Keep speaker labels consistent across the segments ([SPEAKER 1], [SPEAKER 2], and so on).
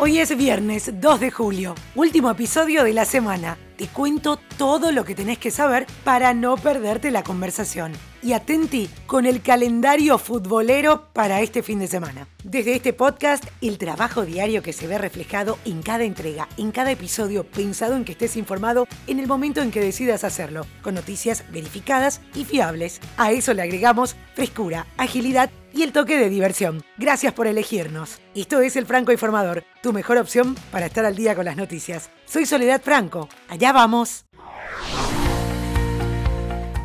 [SPEAKER 1] Hoy es viernes 2 de julio, último episodio de la semana. Te cuento todo lo que tenés que saber para no perderte la conversación. Y atenti con el calendario futbolero para este fin de semana. Desde este podcast, el trabajo diario que se ve reflejado en cada entrega, en cada episodio, pensado en que estés informado en el momento en que decidas hacerlo, con noticias verificadas y fiables. A eso le agregamos frescura, agilidad y el toque de diversión. Gracias por elegirnos. Esto es El Franco Informador, tu mejor opción para estar al día con las noticias. Soy Soledad Franco. Allá vamos.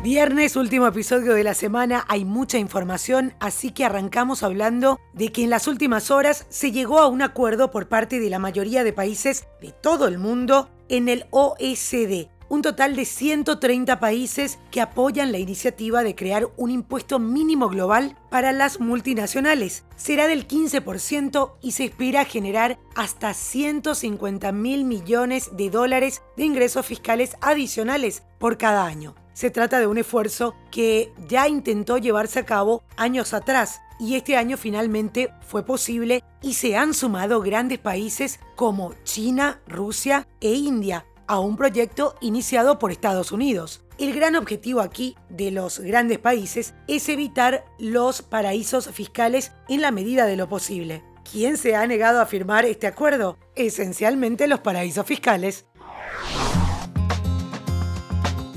[SPEAKER 1] Viernes, último episodio de la semana, hay mucha información, así que arrancamos hablando de que en las últimas horas se llegó a un acuerdo por parte de la mayoría de países de todo el mundo en el OSD, un total de 130 países que apoyan la iniciativa de crear un impuesto mínimo global para las multinacionales. Será del 15% y se espera generar hasta 150 mil millones de dólares de ingresos fiscales adicionales por cada año. Se trata de un esfuerzo que ya intentó llevarse a cabo años atrás y este año finalmente fue posible y se han sumado grandes países como China, Rusia e India a un proyecto iniciado por Estados Unidos. El gran objetivo aquí de los grandes países es evitar los paraísos fiscales en la medida de lo posible. ¿Quién se ha negado a firmar este acuerdo? Esencialmente los paraísos fiscales.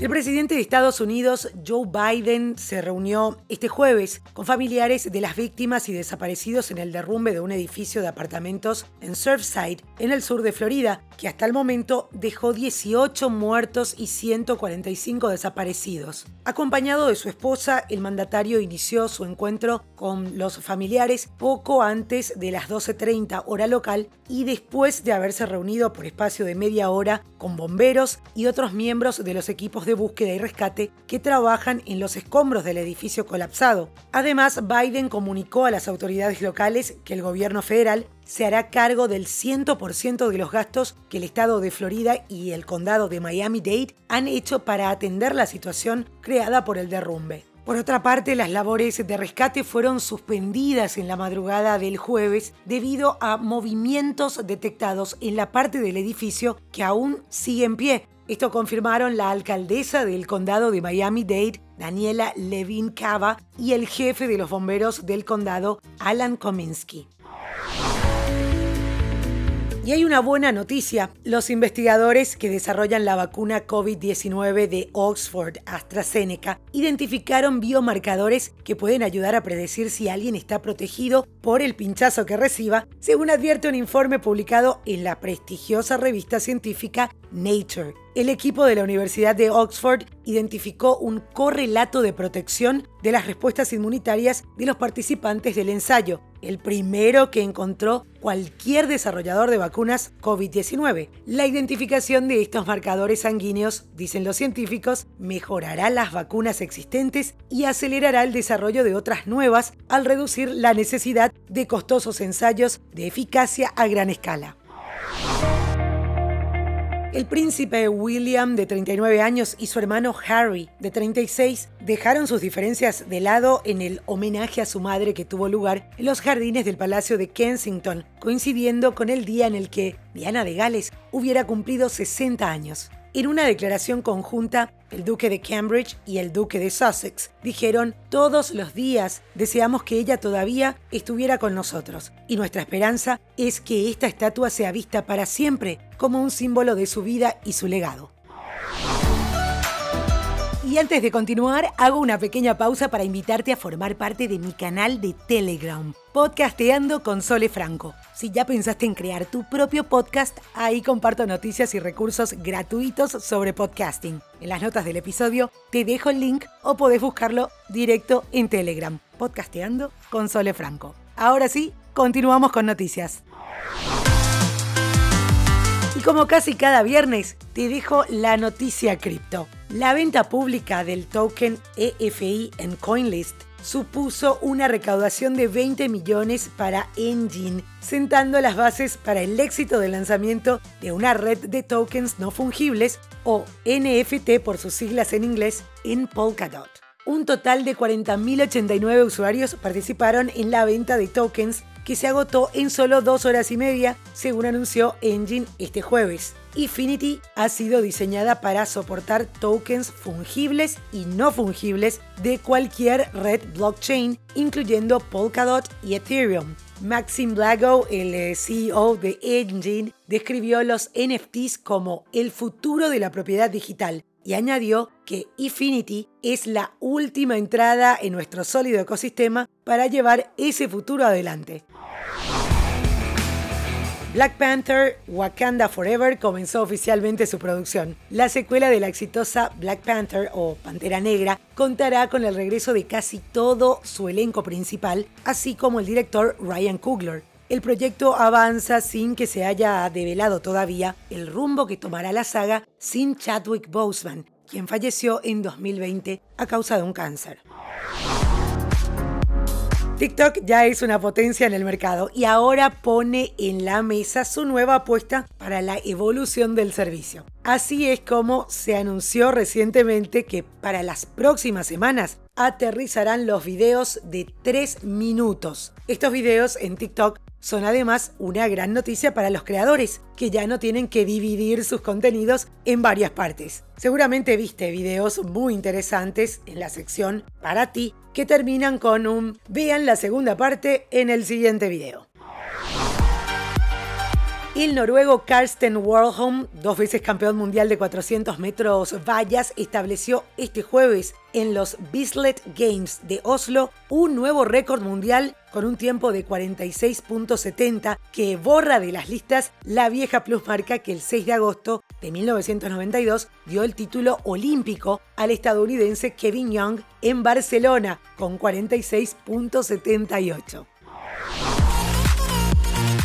[SPEAKER 1] El presidente de Estados Unidos, Joe Biden, se reunió este jueves con familiares de las víctimas y desaparecidos en el derrumbe de un edificio de apartamentos en Surfside, en el sur de Florida, que hasta el momento dejó 18 muertos y 145 desaparecidos. Acompañado de su esposa, el mandatario inició su encuentro con los familiares poco antes de las 12.30 hora local y después de haberse reunido por espacio de media hora con bomberos y otros miembros de los equipos de búsqueda y rescate que trabajan en los escombros del edificio colapsado. Además, Biden comunicó a las autoridades locales que el gobierno federal se hará cargo del 100% de los gastos que el estado de Florida y el condado de Miami-Dade han hecho para atender la situación creada por el derrumbe. Por otra parte, las labores de rescate fueron suspendidas en la madrugada del jueves debido a movimientos detectados en la parte del edificio que aún sigue en pie, esto confirmaron la alcaldesa del condado de Miami-Dade, Daniela Levin Cava, y el jefe de los bomberos del condado, Alan Kominsky. Y hay una buena noticia. Los investigadores que desarrollan la vacuna COVID-19 de Oxford AstraZeneca identificaron biomarcadores que pueden ayudar a predecir si alguien está protegido por el pinchazo que reciba, según advierte un informe publicado en la prestigiosa revista científica Nature. El equipo de la Universidad de Oxford identificó un correlato de protección de las respuestas inmunitarias de los participantes del ensayo, el primero que encontró cualquier desarrollador de vacunas COVID-19. La identificación de estos marcadores sanguíneos, dicen los científicos, mejorará las vacunas existentes y acelerará el desarrollo de otras nuevas al reducir la necesidad de costosos ensayos de eficacia a gran escala. El príncipe William, de 39 años, y su hermano Harry, de 36, dejaron sus diferencias de lado en el homenaje a su madre que tuvo lugar en los jardines del Palacio de Kensington, coincidiendo con el día en el que Diana de Gales hubiera cumplido 60 años. En una declaración conjunta, el duque de Cambridge y el duque de Sussex dijeron, todos los días deseamos que ella todavía estuviera con nosotros, y nuestra esperanza es que esta estatua sea vista para siempre como un símbolo de su vida y su legado. Y antes de continuar, hago una pequeña pausa para invitarte a formar parte de mi canal de Telegram, Podcasteando con Sole Franco. Si ya pensaste en crear tu propio podcast, ahí comparto noticias y recursos gratuitos sobre podcasting. En las notas del episodio te dejo el link o podés buscarlo directo en Telegram, Podcasteando con Sole Franco. Ahora sí, continuamos con noticias. Como casi cada viernes, te dejo la noticia cripto. La venta pública del token EFI en CoinList supuso una recaudación de 20 millones para Engine, sentando las bases para el éxito del lanzamiento de una red de tokens no fungibles o NFT por sus siglas en inglés en Polkadot. Un total de 40.089 usuarios participaron en la venta de tokens que se agotó en solo dos horas y media, según anunció Engine este jueves. Infinity ha sido diseñada para soportar tokens fungibles y no fungibles de cualquier red blockchain, incluyendo Polkadot y Ethereum. Maxim Blago, el eh, CEO de Engine, describió los NFTs como el futuro de la propiedad digital y añadió que Infinity es la última entrada en nuestro sólido ecosistema para llevar ese futuro adelante. Black Panther Wakanda Forever comenzó oficialmente su producción. La secuela de la exitosa Black Panther o Pantera Negra contará con el regreso de casi todo su elenco principal, así como el director Ryan Coogler. El proyecto avanza sin que se haya develado todavía el rumbo que tomará la saga sin Chadwick Boseman, quien falleció en 2020 a causa de un cáncer. TikTok ya es una potencia en el mercado y ahora pone en la mesa su nueva apuesta para la evolución del servicio. Así es como se anunció recientemente que para las próximas semanas aterrizarán los videos de 3 minutos. Estos videos en TikTok son además una gran noticia para los creadores, que ya no tienen que dividir sus contenidos en varias partes. Seguramente viste videos muy interesantes en la sección para ti que terminan con un vean la segunda parte en el siguiente video. El noruego Karsten Warholm, dos veces campeón mundial de 400 metros vallas, estableció este jueves en los Bislett Games de Oslo un nuevo récord mundial con un tiempo de 46.70 que borra de las listas la vieja plusmarca que el 6 de agosto de 1992 dio el título olímpico al estadounidense Kevin Young en Barcelona con 46.78.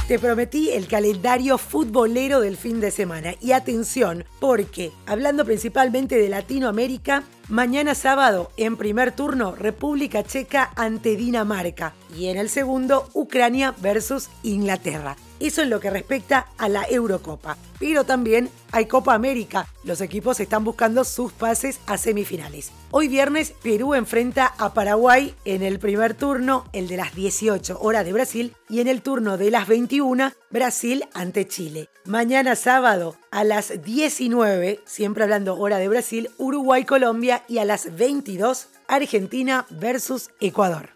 [SPEAKER 1] Te prometí el calendario futbolero del fin de semana. Y atención, porque hablando principalmente de Latinoamérica, mañana sábado, en primer turno, República Checa ante Dinamarca. Y en el segundo, Ucrania versus Inglaterra. Eso en lo que respecta a la Eurocopa. Pero también hay Copa América. Los equipos están buscando sus pases a semifinales. Hoy viernes Perú enfrenta a Paraguay en el primer turno, el de las 18 horas de Brasil, y en el turno de las 21 Brasil ante Chile. Mañana sábado a las 19, siempre hablando hora de Brasil, Uruguay-Colombia y a las 22 Argentina versus Ecuador.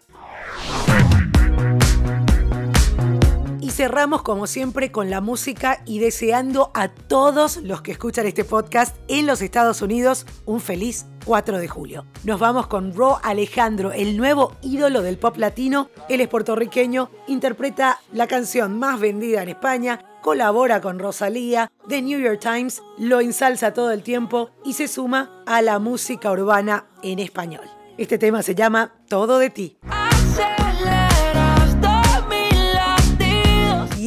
[SPEAKER 1] Cerramos como siempre con la música y deseando a todos los que escuchan este podcast en los Estados Unidos un feliz 4 de julio. Nos vamos con Ro Alejandro, el nuevo ídolo del pop latino. Él es puertorriqueño, interpreta la canción más vendida en España, colabora con Rosalía, The New York Times, lo ensalza todo el tiempo y se suma a la música urbana en español. Este tema se llama Todo de ti.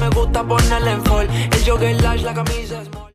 [SPEAKER 2] me gusta ponerle en fall. El jogger lash, la camisa small.